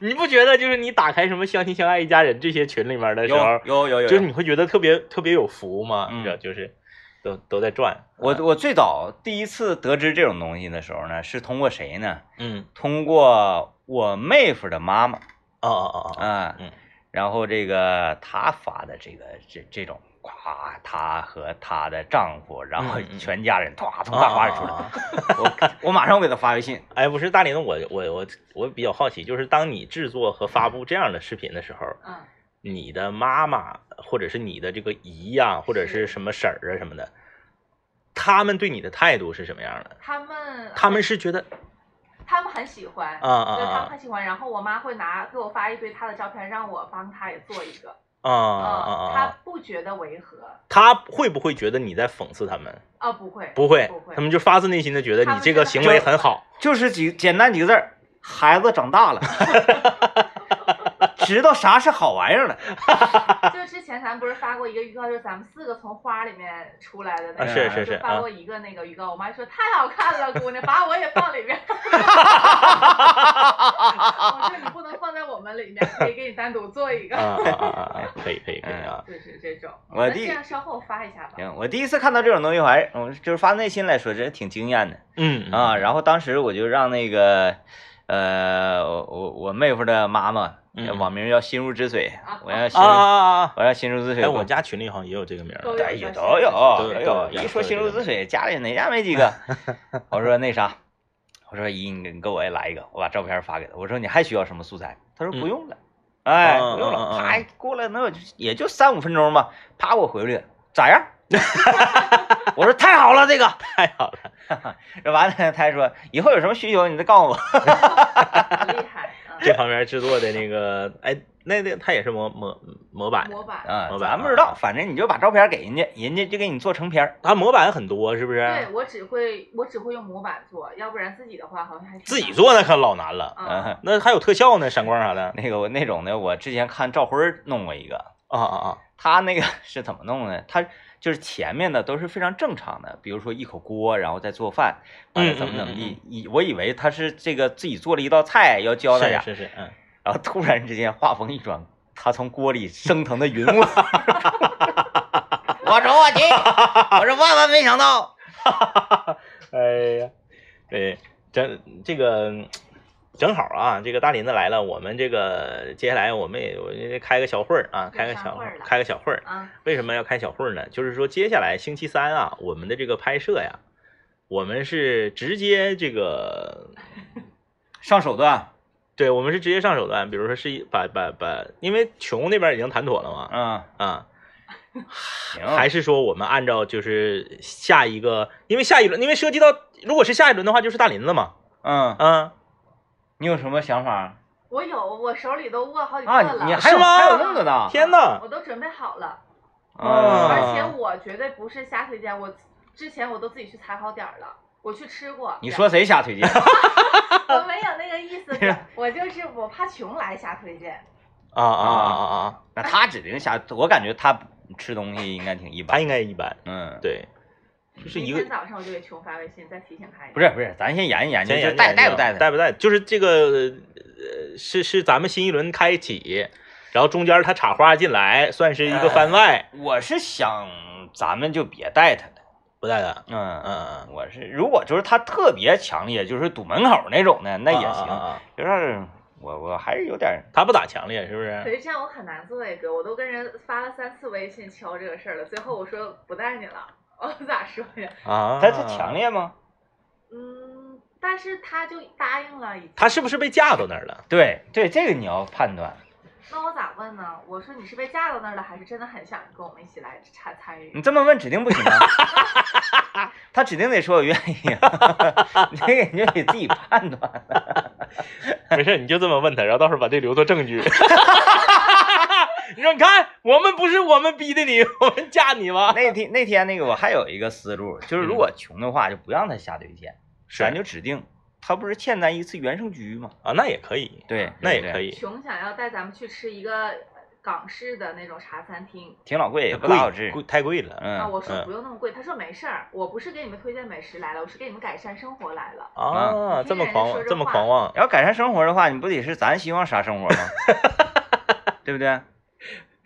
B: 你不觉得？就是你打开什么相亲相爱一家人这些群里面的时候，
A: 有有有
B: 就是你会觉得特别特别有福吗？
A: 嗯
B: 你知道，就是都都在转。
A: 我我最早第一次得知这种东西的时候呢，是通过谁呢？
B: 嗯
A: 通过我妹夫的妈妈
B: 哦哦哦哦，
A: 啊，
B: 嗯
A: 然后这个他发的这个这这种，咵，她和她的丈夫，然后
B: 嗯嗯
A: 全家人唰从大花里出来，<laughs> 我我马上给她发微信，<laughs>
B: 哎，不是大林，我我我我比较好奇，就是当你制作和发布这样的视频的时候，
C: 嗯，
B: 你的妈妈或者是你的这个姨呀、或者是什么婶儿啊什么的，他们对你的态度是什么样的？
C: 他们
B: 他们是觉得
C: 他们很喜欢，
B: 啊啊
C: 就是他们
B: 啊
C: 很喜欢。然后我妈会拿给我发一堆她的照片，让我帮她也做一个。
B: 啊啊啊
C: 嗯她
B: 啊，
C: 不觉得违和
B: 他会不会觉得你在讽刺他们？
C: 啊，不会，
B: 不会，
C: 不会
B: 他。们就发自内心的觉得你这个行为很好。
A: 就是几简单几个字儿，孩子长大了，<laughs> 知道啥是好玩意儿了。<laughs>
C: 就之前咱们不是发过一个预告，就是咱们四个从花里面出来的那个，
B: 啊是是是
C: 就发过一个那个预告。我妈说太好看了，姑娘，把我也放里面。<laughs> 我说你不能放在我们里面，可以给你单独做一个。
B: 啊啊啊！<laughs> 可以可以可以啊！
C: 就是这种。
A: 我弟
C: 那这样稍后发一下吧。
A: 行，我第一次看到这种东西，我还嗯，就是发自内心来说，真挺惊艳的
B: 嗯
A: 啊。然后当时我就让那个呃，我我我妹夫的妈妈，
B: 嗯
A: 网名叫心如止水我让心！我让心如止水给
B: 哎，
A: 我，
B: 我家群里好像也有这个名儿。
C: 都
A: 哎都有
B: 都有
A: 一说心如止水，家里哪家没几个？我说那啥，我说姨，你给我也来一个，我把照片发给他。我说你还需要什么素材？他说不用了，哎，
B: 嗯
A: 不用了。啪，过来能有也就三五分钟吧，啪我回回来了，咋样？<laughs> 我说太好了，这个。<laughs>
B: 太好了，
A: 这完了，他还说以后有什么需求你再告诉我。
C: 很厉害。嗯 <laughs>
B: 这方面制作的那个，哎，那那他也是模模模板，
C: 模板。
A: 啊，
B: 模板
A: 咱不知道，反正你就把照片给人家，人家就给你做成片儿。
B: 他模板很多，是不是对？
C: 我只会我只会用模板做，要不然自己的话好像还
B: 自己做那可老难了，
C: 啊
A: 嗯，
B: 那还有特效呢，闪光啥的。
A: 那个我那种的，我之前看赵辉弄过一个，
B: 啊啊啊！
A: 他那个是怎么弄的？他就是前面的都是非常正常的，比如说一口锅，然后再做饭，完了
B: 嗯
A: 怎么怎么
B: 嗯
A: 地。以我以为他是这个自己做了一道菜要教大家，
B: 是是是，嗯，<laughs>
A: 然后突然之间话锋一转，他从锅里升腾的云雾。<laughs> 我说我去，我是万万没想到。<laughs>
B: 哎呀，对，这这个正好啊，这个大林子来了，我们这个接下来我们也开个小会儿啊，开个小
C: 开会儿
B: 开个小会儿。
C: 啊，
B: 为什么要开小会儿呢？就是说接下来星期三啊，我们的这个拍摄呀，我们是直接这个
A: 上手段，<laughs>
B: 对，我们是直接上手段，比如说是一把把把，因为琼那边已经谈妥了嘛，
A: 嗯，
B: 啊，
A: 行，
B: 还是说我们按照就是下一个，因为下一轮，因为涉及到如果是下一轮的话，就是大林子嘛，
A: 嗯，
B: 嗯，
A: 你有什么想法
C: 我有，我手里都握好几个
A: 啊？
C: 了，
A: 你还有
B: 是吗
A: 还有那么多呢？
B: 天呐，
C: 我都准备好了，
A: 嗯
B: 啊
C: 而且我绝对不是瞎推荐，我之前我都自己去踩好点儿了，我去吃过。
A: 你说谁瞎推荐？<laughs>
C: 我没有那个意思，我就是我怕穷来瞎推荐。
B: 啊啊啊啊啊，
A: 那他指定瞎，我感觉他吃东西应该挺一
B: 他
A: 般。
B: 应该一般，
A: 嗯，，
B: 对，就是一
C: 天早上我就给琼发微信，再提醒他一下。
A: 不是不是，咱先研究研究，
B: 先
A: 就带带不带的？
B: 带不带，就是这个呃是是咱们新一轮开启，然后中间他插花进来，算是一个番外。
A: 我是想咱们就别带他了，
B: 不带他。
A: 嗯
B: 嗯嗯，
A: 我是如果就是他特别强烈，就是堵门口那种的，那也行。
B: 啊啊啊啊
A: 就是我我还是有点
B: 他不咋强烈，是不是？
C: 可是这样我很难做呀，哥，我都跟人发了三次微信敲这个事儿了，最后我说不带你了，我咋说呀？
B: 啊，
A: 他他强。烈吗？
C: 嗯，但是他就答应了，已经。
B: 他是不是被架到那儿了？
A: 对对，这个你要判断。
C: 那我咋问呢？我说你是被架到那儿了，还是真的很想跟我们一起来参参与？
A: 你这么问指定不行啊，他指定得说我愿意啊，这个你就得自己判断。
B: 没事，你就这么问他，然后到时候把这留作证据。<laughs> 你说，你看，我们不是我们逼的你，<laughs> 我们嫁你吗？
A: 那天那天那个我还有一个思路，就是如果穷的话，就不让他下对天，咱就指定他不是欠咱一次原生居吗？
B: 啊，那也可以，
A: 对，
B: 那也可以，
C: 穷想要带咱们去吃一个港式的那种茶餐厅。
A: 挺老贵，也不好吃。
B: 贵太贵了。
C: 啊，
A: 嗯，
C: 我说
B: 嗯
C: 不用那么贵，他说没事儿，我不是给你们推荐美食来了，我是给你们改善生活来了。
B: 啊，
C: 嗯
B: 这么狂妄，这么狂妄，
A: 要改善生活的话，你不得是咱希望啥生活吗？<laughs> 对不对？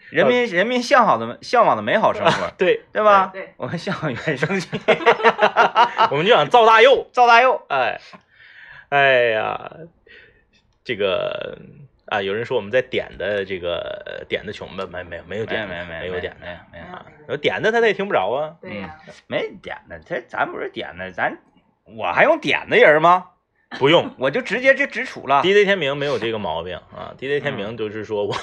A: <laughs> 人民人民向好的向往的美好生活，<laughs>
B: 对，
A: 对吧？
C: 对，
A: 我们向往原生居。<laughs>
B: 我们就想造大佑，
A: 造大佑，
B: 哎，哎呀，这个啊，有人说我们在点的这个点的穷吧，没没没有
A: 没有
B: 点的，
A: 没有没有
B: 没有点的
A: 没有没有
B: 点的他他也听不着啊，
C: 对呀、
A: 没点的，他咱不是点的，咱我还用点的人吗？
B: 不用。
A: 我就直接就直处了。
B: DJ 天明没有这个毛病啊，DJ 天明就是说我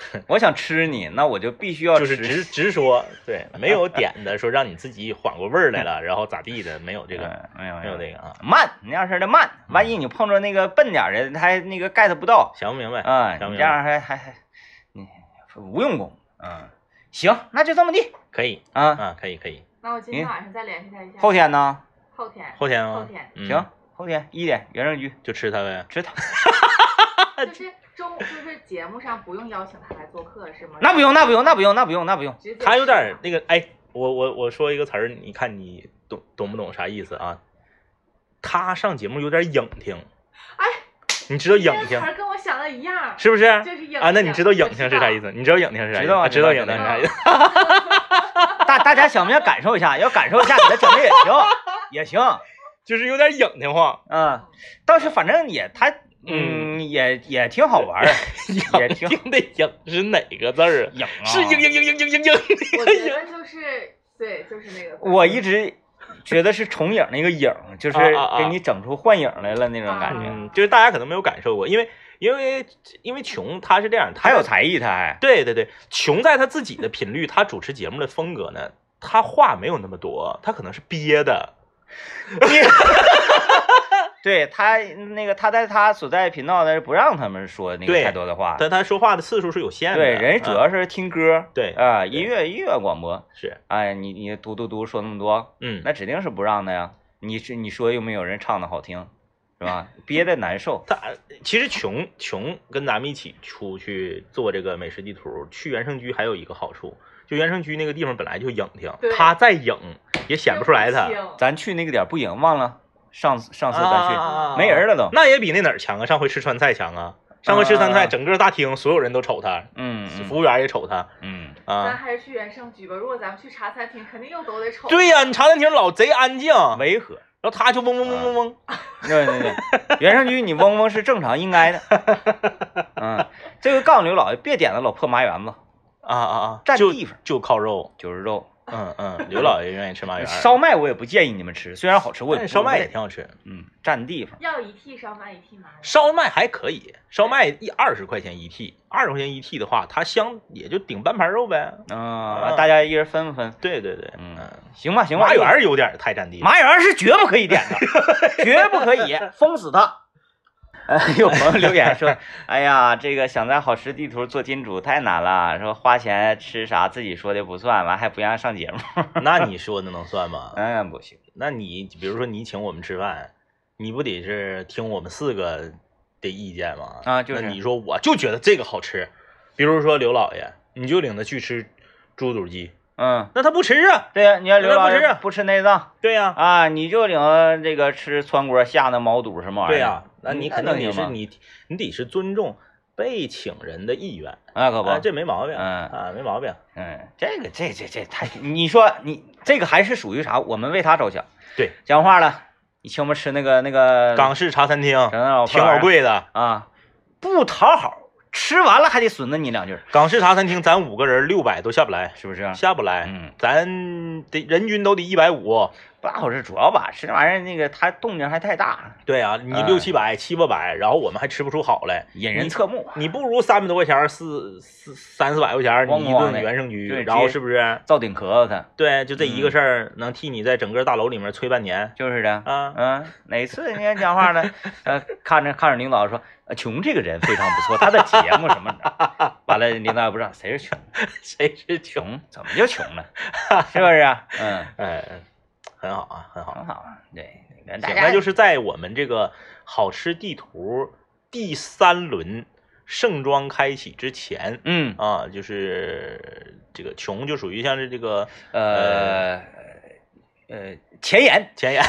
B: <laughs>
A: 我想吃你，那我就必须要。
B: 就是直直说，对，<laughs> 没有点的说让你自己缓过味儿来了，然后咋地的，没有这个，
A: 嗯没有
B: 没有这个啊，
A: 慢，那样式的慢，万一你碰着那个笨点的，他还那个 get 不到
B: 想不明白
A: 啊，这样还还还，你无用功。嗯，行，那就这么地
B: 可以
A: 啊。
B: 啊，可以可以，
C: 那我今天晚上再联系他一下。
A: 后天呢？
C: 后天
B: 后天啊，
C: 后天
B: 嗯
A: 行，后天一点原生局
B: 就吃他呗，
A: 吃它。<laughs>
C: 就是中就是节目上不用邀请他来做客是吗？
A: 那不用，那不用，那不用，那不用，那不用。
B: 他有点那个，哎，我我我说一个词儿，你看你懂懂不懂啥意思啊？他上节目有点影听，
C: 哎，
B: 你知道影听
C: 词跟我想的一样，
B: 是不是？
C: 就是影
B: 啊，那你知道影听是啥意？思？你知道影听是啥意思？
A: 知道啊
B: 知道影听是啥意思？<laughs> <laughs>
A: 大大家想不想感受一下？要感受一下，给他整的也行，<laughs> 也行。
B: 就是有点影听话，
A: 嗯，倒是反正也他嗯也也挺好玩儿，<laughs> 也挺
B: 听的影是哪个字儿啊？
A: 影啊。
B: 是影影影影影影影。
C: 我觉得就是对，就是那个。
A: 我一直觉得是重影那个影，就是给你整出幻影来了那种感觉。
B: 嗯，就是大家可能没有感受过，因为因为因为琼他是这样，他
A: 有才艺，他还
B: 对对对，琼在他自己的频率，他主持节目的风格呢，他话没有那么多，他可能是憋的。<laughs>
A: 对他那个他在他所在频道呢不让他们说那个太多的话。
B: 但他说话的次数是有限的。
A: 对，人家主
B: 啊
A: 要是听歌，
B: 对
A: 啊，音乐音乐广播。
B: 是
A: 哎，你你嘟嘟嘟说那么多，
B: 嗯，
A: 那指定是不让的呀。你是你说有没有人唱的好听，是吧？憋的难受。
B: 他其实穷穷跟咱们一起出去做这个美食地图，去原生居还有一个好处，就原生居那个地方本来就影听
C: 对，
B: 他再影也显不出来他。
A: 咱去那个点不影，忘了上次上次再去、
B: 啊
A: 没人了都。
B: 那也比那哪儿强啊？上回吃川菜强啊！上回吃川菜，
A: 啊
B: 整个大厅所有人都瞅他，
A: 嗯
B: 服务员也瞅他
A: 嗯
C: 咱
B: 啊。
C: 还是去原生居吧。如果咱们去茶餐厅，肯定又都得瞅。
B: 对呀、你茶餐厅老贼安静，
A: 嗯，违和。
B: 然后他就嗡嗡嗡嗡嗡。
A: 对对对，原生居你嗡嗡是正常应该的。嗯，这个告诉刘老爷，别点那老破麻圆子，
B: 啊啊啊！
A: 占地方
B: 就靠肉，
A: 就是肉。
B: 嗯嗯，<laughs> 刘老爷愿意吃麻圆，
A: 烧麦我也不建议你们吃，虽然好吃，我
B: 烧麦也挺好吃。
A: 嗯占地方。
C: 要一屉烧麦一屉麻圆。
B: 烧麦还可以，烧麦一二十块钱一屉，二十块钱一屉的话，它香也就顶半盘肉呗。
A: 嗯，大家一人分分。
B: 对对对，
A: 嗯，行吧行吧。
B: 麻圆有点太占地方。
A: 麻圆是绝不可以点的，<laughs> 绝不可以，封死他。呃，<laughs> 有朋友留言说：“哎呀，这个想在好吃地图做金主太难了，说花钱吃啥自己说的不算，完还不让上节目。<laughs>
B: 那你说的能算吗？<laughs>
A: 嗯，不行。
B: 那你比如说你请我们吃饭，你不得是听我们四个的意见吗？
A: 啊就是
B: 那你说我就觉得这个好吃，比如说刘老爷，你就领他去吃猪肚鸡，
A: 嗯，
B: 那他不吃啊？
A: 对呀，你要刘老
B: 那不吃
A: 爷不吃内脏
B: 对呀、
A: 啊，你就领这个吃川锅下那毛肚什么玩意儿？
B: 对呀、那你肯定
A: 能行吗
B: 也是你你得是尊重被请人的意愿，
A: 那，可不，
B: 啊，这没毛病，
A: 嗯
B: 啊，没毛病。
A: 嗯，这个这这这太，你说你这个还是属于啥？我们为他着想。
B: 对，
A: 讲话了，你请我们吃那个那个
B: 港式茶餐厅挺老贵的，
A: 啊，不讨好，吃完了还得损着你两句，
B: 港式茶餐厅咱五个人六百都下不来，
A: 是不是？
B: 下不来，
A: 嗯，
B: 咱得人均都得一百五。
A: 不大好吃，主要吧，吃这玩意儿那个它动静还太大，
B: 对啊，你
A: 哎
B: 六七百、七八百，然后我们还吃不出好来，
A: 引人侧目，
B: 你不如三百多块钱、四四三四百块钱，你一顿原生居，
A: 对
B: 然后是不是？
A: 造顶壳子它，
B: 对，就这一个
A: 嗯
B: 事儿能替你在整个大楼里面吹半年
A: 就是的。
B: 啊！
A: 嗯，哪次人家讲话呢？<laughs> 呃，看着看着领导说，呃，穷这个人非常不错，他的节目什么的，完了领导也不知道谁是穷，<laughs>
B: 谁是穷？
A: 穷怎么就穷了？是不是啊？嗯，<laughs>
B: 哎，很好啊，很好。
A: 很好啊，对，大
B: 行，
A: 家
B: 那就是在我们这个好吃地图第三轮盛装开启之前
A: 嗯。
B: 啊，就是这个穷就属于像是这个
A: 呃呃前沿
B: 前沿，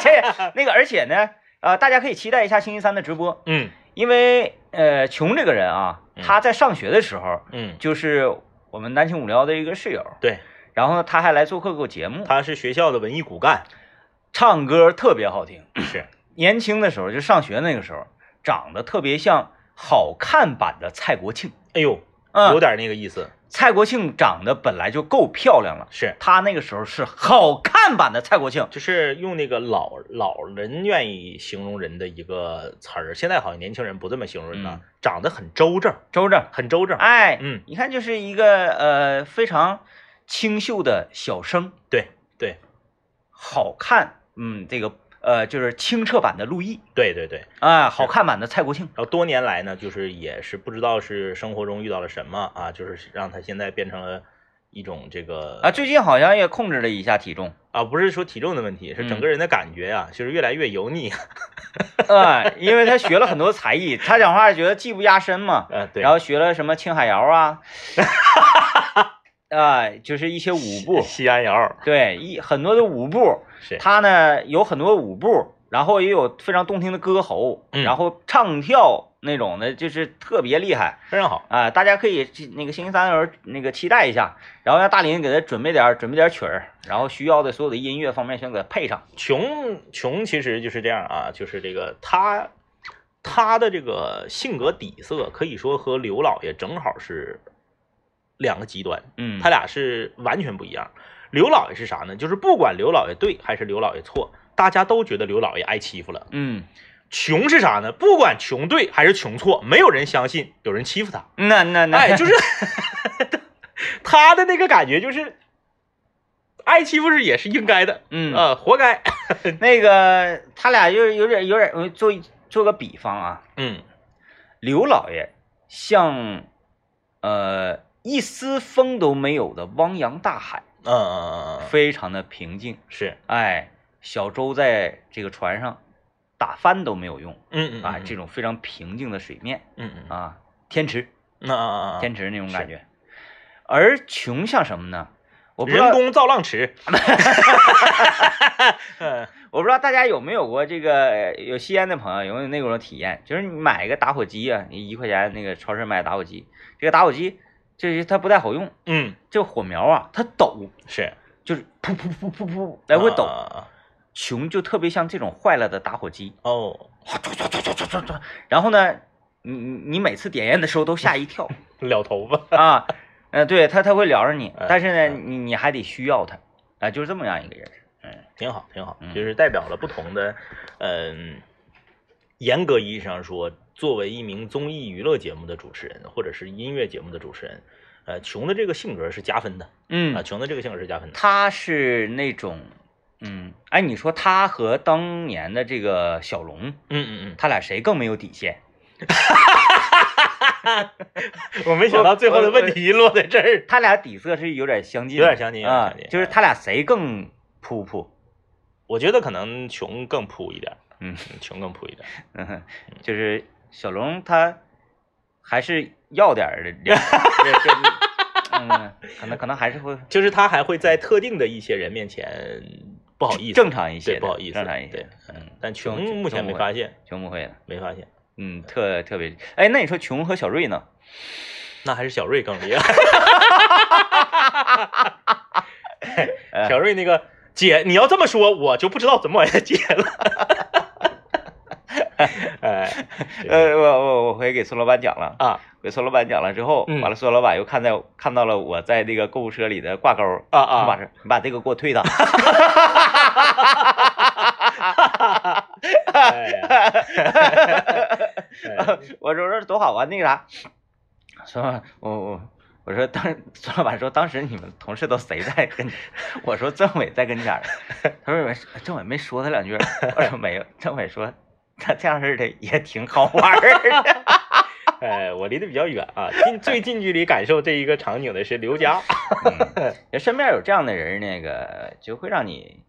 A: 前沿那个，而且呢，呃，大家可以期待一下星期三的直播，
B: 嗯。
A: 因为呃，穷这个人啊，
B: 嗯。
A: 他在上学的时候
B: 嗯，
A: 就是我们南青五聊的一个室友，
B: 对，
A: 然后呢，他还来做客过节目，
B: 他是学校的文艺骨干，
A: 唱歌特别好听。
B: 是。
A: 年轻的时候就上学那个时候，长得特别像好看版的蔡国庆。
B: 哎呦，
A: 嗯，
B: 有点那个意思，
A: 蔡国庆长得本来就够漂亮了，
B: 是。
A: 他那个时候是好看版的蔡国庆。
B: 就是用那个老老人愿意形容人的一个词儿，现在好像年轻人不这么形容人了，
A: 嗯。
B: 长得很周正，
A: 周正，
B: 很周正。
A: 哎，
B: 嗯，
A: 你看就是一个呃非常清秀的小生，
B: 对对
A: 好看，嗯，这个呃就是清澈版的陆毅
B: 对对对。
A: 啊，好看版的蔡国庆。
B: 然后多年来呢，就是也是不知道是生活中遇到了什么啊，就是让他现在变成了一种这个
A: 啊，最近好像也控制了一下体重，
B: 啊，不是说体重的问题，是整
A: 嗯
B: 个人的感觉呀、就是越来越油腻。<laughs>
A: 啊，因为他学了很多才艺，他讲话觉得技不压身嘛，<laughs>
B: 啊，对，
A: 然后学了什么青海摇啊，<laughs> 啊，就是一些舞步，
B: 西安窑
A: 对，一很多的舞步，他呢有很多舞步，然后也有非常动听的歌喉，
B: 嗯
A: 然后唱跳那种的，就是特别厉害
B: 非常好。
A: 啊！大家可以那个星期三的时候那个期待一下，然后让大林给他准备点准备点曲儿，然后需要的所有的音乐方面先给他配上。
B: 穷穷其实就是这样啊，就是这个他他的这个性格底色可以说和刘老爷正好是两个极端，
A: 嗯，
B: 他俩是完全不一样。刘老爷是啥呢？就是不管刘老爷对还是刘老爷错，大家都觉得刘老爷挨欺负了。
A: 嗯，
B: 穷是啥呢？不管穷对还是穷错，没有人相信有人欺负他。
A: 那那那，
B: 哎，就是 <laughs> 他的那个感觉，就是挨欺负是也是应该的，
A: 嗯
B: 呃，活该。<laughs>
A: 那个他俩就是有点有点，做做个比方啊，
B: 嗯
A: 刘老爷像呃一丝风都没有的汪洋大海，
B: 嗯嗯嗯，
A: 非常的平静。
B: 是，
A: 哎，小舟在这个船上打翻都没有用
B: 嗯嗯
A: 啊，这种非常平静的水面
B: 嗯嗯
A: 啊，天池
B: 嗯嗯嗯
A: 天池那种感觉。而穷像什么呢？我
B: 嗯，
A: 不知道，
B: 人工造浪池。<laughs> 嗯 <laughs>
A: 我不知道大家有没有过这个有吸烟的朋友有没有那种体验，就是你买一个打火机啊，你一块钱那个超市买打火机，这个打火机就是它不太好用，
B: 嗯，
A: 这个火苗啊它抖，
B: 是。
A: 就是噗噗噗噗噗来回抖，
B: 啊。
A: 熊就特别像这种坏了的打火机，
B: 哦，
A: 然后呢，你你你每次点烟的时候都吓一跳 <laughs>
B: 燎头发。
A: 啊，呃，对它它会撩着你
B: 哎，
A: 但是呢，
B: 哎
A: 你你还得需要它，啊，就是这么样一个人，嗯。
B: 挺好，挺好
A: 嗯，
B: 就是代表了不同的，嗯，严格意义上说，作为一名综艺娱乐节目的主持人，或者是音乐节目的主持人，呃，琼的这个性格是加分的啊，
A: 嗯，
B: 穷的这个性格是加分的。
A: 他是那种，嗯，哎，你说他和当年的这个小龙，
B: 嗯嗯嗯
A: 他俩谁更没有底线？
B: 嗯，<laughs> 我没想到最后的问题落在这儿。
A: 他俩底色是有点相近，
B: 有点相近
A: 啊就是他俩谁更扑扑？
B: 我觉得可能穷更扑一点，
A: 嗯
B: 穷更扑一点。<laughs>
A: 嗯哼，就是小龙他还是要点儿的，这这 <laughs> 嗯，可能可能还是会 <laughs>
B: 就是他还会在特定的一些人面前不好意思，
A: 正常一些
B: 不好意思，
A: 正常一些
B: 对，，
A: 嗯，
B: 但穷
A: 穷
B: 目前没发现，
A: 穷不会的，
B: 没发现。
A: 嗯，特特别。哎，那你说琼和小瑞呢？<laughs>
B: 那还是小瑞更厉害。
A: 哎
B: 小瑞那个姐，你要这么说，我就不知道怎么往下接了。<laughs> 哎，
A: 呃，我我我回给孙老板讲了，
B: 啊。
A: 给孙老板讲了之后，
B: 嗯。
A: 完了孙老板又看在看到了我在那个购物车里的挂钩，
B: 啊啊。
A: 把这你把这个给我退了。<laughs> <laughs> 我说说多好啊，那个啥，说我我我说当孙老板说当时你们同事都谁在跟，我说政委在跟前儿，他说政委没说他两句儿，我说没有，政委说他这样式的也挺好玩儿的。<laughs>
B: 哎，我离得比较远啊，近最近距离感受这一个场景的是刘佳。<laughs>
A: 嗯，身边有这样的人，那个就会让你，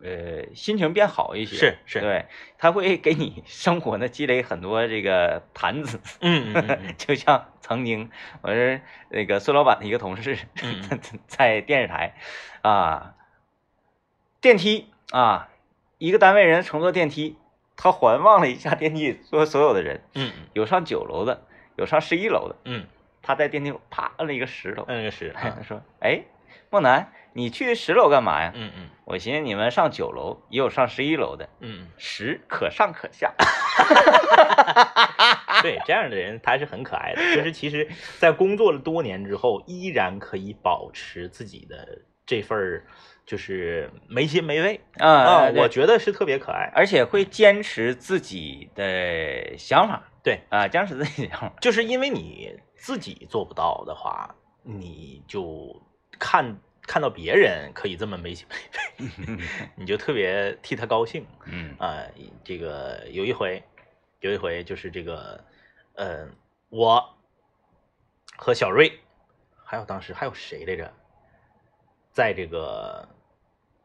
A: 呃，心情变好一些。
B: 是是
A: 对，他会给你 <laughs> 生活呢积累很多这个谈资。
B: 嗯嗯嗯嗯
A: 就像曾经我是那个孙老板的一个同事，
B: 嗯
A: 在电视台啊，电梯啊，一个单位人乘坐电梯，他环望了一下电梯里所所有的人，
B: 嗯
A: 有上九楼的，有上十一楼的，
B: 嗯。
A: 他在电梯啪摁了一个十楼，
B: 摁了个是啊
A: 他说：“哎，梦楠，你去十楼干嘛呀？”
B: 嗯嗯。
A: 我寻思你们上九楼，也有上十一楼的，
B: 嗯，
A: 十可上可下。<laughs>
B: 对，这样的人他是很可爱的，<laughs> 就是其实，在工作了多年之后，依然可以保持自己的这份儿就是没心没肺
A: 啊
B: 我觉得是特别可爱。
A: 而且会坚持自己的想法
B: 对，
A: 啊，坚持自己的想法。
B: 就是因为你自己做不到的话，你就看看到别人可以这么没心没肺，<laughs> 你就特别替他高兴。
A: 嗯
B: 啊、这个有一回，有一回就是这个，呃，我和小瑞，还有当时还有谁来着，在这个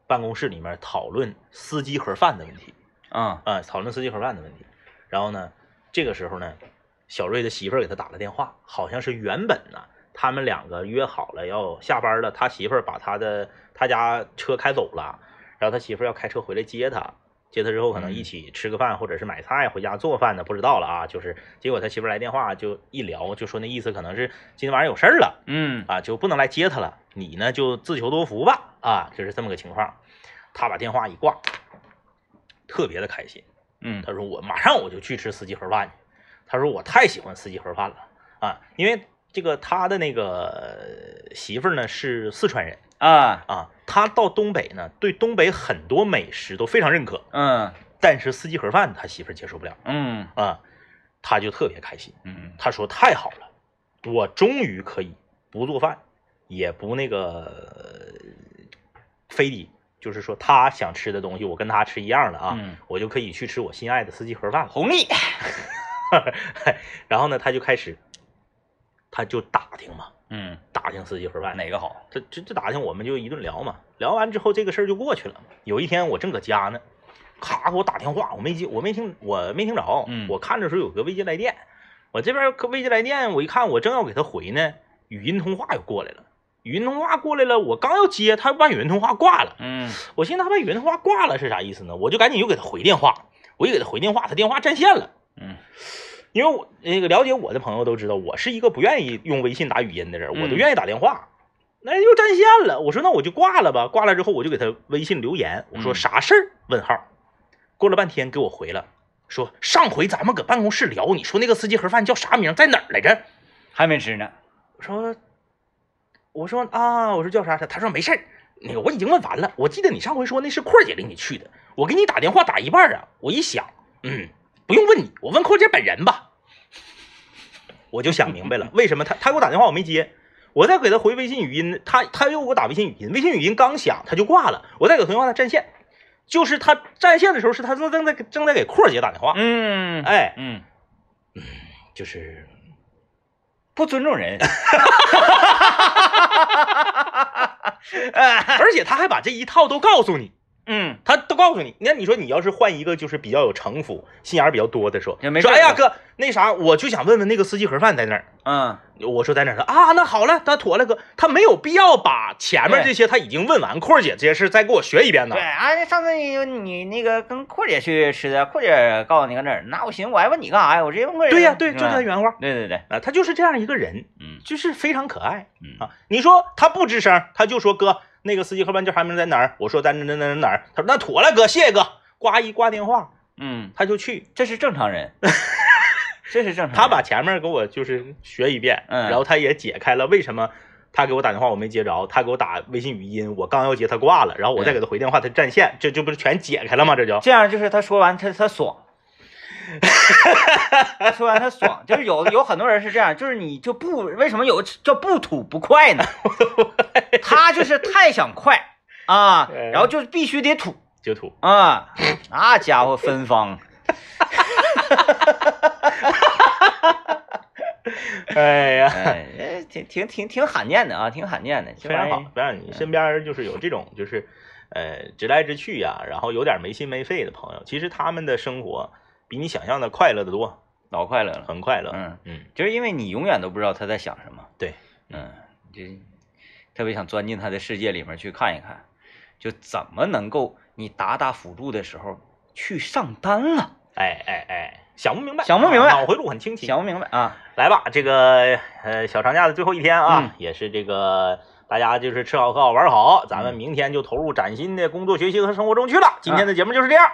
B: 办公室里面讨论司机盒饭的问题
A: 啊
B: 啊、讨论司机盒饭的问题。然后呢，这个时候呢，小瑞的媳妇儿给他打了电话，好像是原本呢，他们两个约好了要下班了，他媳妇儿把他的他家车开走了，然后他媳妇儿要开车回来接他。接他之后，可能一起吃个饭，或者是买菜回家做饭的，不知道了啊。就是结果他媳妇儿来电话，就一聊，就说那意思可能是今天晚上有事儿了
A: 嗯
B: 啊，就不能来接他了。你呢就自求多福吧。啊，就是这么个情况。他把电话一挂，特别的开心。
A: 嗯。
B: 他说我马上我就去吃司机盒饭去。他说我太喜欢司机盒饭了。啊，因为这个他的那个媳妇儿呢是四川人。
A: 啊。
B: 啊，他到东北呢，对东北很多美食都非常认可，
A: 嗯。
B: 但是司机盒饭他媳妇儿接受不了。
A: 嗯。
B: 啊，他就特别开心。
A: 嗯。
B: 他说太好了，我终于可以不做饭，也不那个呃非得就是说他想吃的东西我跟他吃一样的啊，
A: 嗯
B: 我就可以去吃我心爱的司机盒饭了。
A: 红利 <laughs>
B: 然后呢，他就开始，他就打听嘛，
A: 嗯
B: 打听司机盒饭。
A: 哪个好？
B: 这这这打听，我们就一顿聊嘛。聊完之后，这个事儿就过去了。有一天我正搁家呢，咔给我打电话，我没接，我没听，我没听着。
A: 嗯
B: 我看着时候有个未接来电，我这边可未接来电，我一看，我正要给他回呢，语音通话又过来了。语音通话过来了，我刚要接，他把语音通话挂了。
A: 嗯
B: 我寻思他把语音通话挂了是啥意思呢？我就赶紧又给他回电话，我一给他回电话，他电话占线了。
A: 嗯
B: 因为我那个了解我的朋友都知道，我是一个不愿意用微信打语音的人，
A: 嗯
B: 我都愿意打电话。那又占线了，我说那我就挂了吧。挂了之后，我就给他微信留言，我说
A: 嗯
B: 啥事儿？问号。过了半天给我回了，说上回咱们搁办公室聊，你说那个司机盒饭叫啥名，在哪儿来着？
A: 还没吃呢。
B: 我说，我说啊，我说叫啥啥？他说没事儿，那个我已经问完了。我记得你上回说那是阔儿姐领你去的，我给你打电话打一半啊，我一想，嗯，不用问你，我问阔儿姐本人吧。我就想明白了，为什么他他给我打电话我没接，我再给他回微信语音，他他又给我打微信语音，微信语音刚响他就挂了，我再给他电话他占线，就是他占线的时候是他正正在正在给阔儿姐打电话，
A: 嗯
B: 哎，
A: 嗯，
B: 就是
A: 不尊重人。<laughs>
B: 而且他还把这一套都告诉你。
A: 嗯，
B: 他都告诉你，那你说你要是换一个就是比较有城府、心眼儿比较多的说，说哎呀哥，那啥，我就想问问那个司机盒饭在哪儿。
A: 嗯，
B: 我说在哪儿？啊，那好了，那妥了哥，他没有必要把前面这些他已经问完，阔姐这些事再给我学一遍呢
A: 对。啊，上次你你那个跟阔姐去吃的，阔姐告诉你搁哪儿，那我寻思我还问你干啥呀？我直接问阔姐。
B: 对呀、对，就他原话
A: 对对对，
B: 啊，他就是这样一个人，
A: 嗯
B: 就是非常可爱
A: 嗯
B: 啊。你说他不吱声，他就说哥，那个司机盒饭叫啥名在哪儿？我说在哪哪哪哪哪儿？他说那妥了哥，谢谢哥。挂一挂电话，
A: 嗯，
B: 他就去，
A: 这是正常人，<laughs> 这是正常。
B: 他把前面给我就是学一遍，
A: 嗯
B: 然后他也解开了为什么他给我打电话我没接着，他给我打微信语音，我刚要接他挂了，然后我再给他回电话，他占线，这这不是全解开了吗？这就
A: 这样就是他说完他他爽，他说完他爽，就是有有很多人是这样，就是你就不为什么有叫不吐不快呢？他就是太想快啊，然后就必须得吐
B: 就吐。
A: 啊，那家伙芬芳，
B: 哎呀，
A: 哎，挺挺挺挺罕见的啊，挺罕见的，这
B: 非常好非常你身边就是有这种就是呃直来直去呀、然后有点没心没肺的朋友，其实他们的生活比你想象的快乐的多，
A: 老快乐了，
B: 很快乐。
A: 嗯，
B: 嗯，
A: 就是因为你永远都不知道他在想什么，
B: 对，
A: 嗯，就特别想钻进他的世界里面去看一看，就怎么能够你打打辅助的时候去上单了，
B: 哎哎哎，想不明白，
A: 想不明白
B: 脑回路很清晰。
A: 想不明白啊？
B: 来吧，这个呃小长假的最后一天啊，
A: 嗯
B: 也是这个大家就是吃好喝好玩好，咱们
A: 嗯
B: 明天就投入崭新的工作学习和生活中去了。今天的节目就是这样，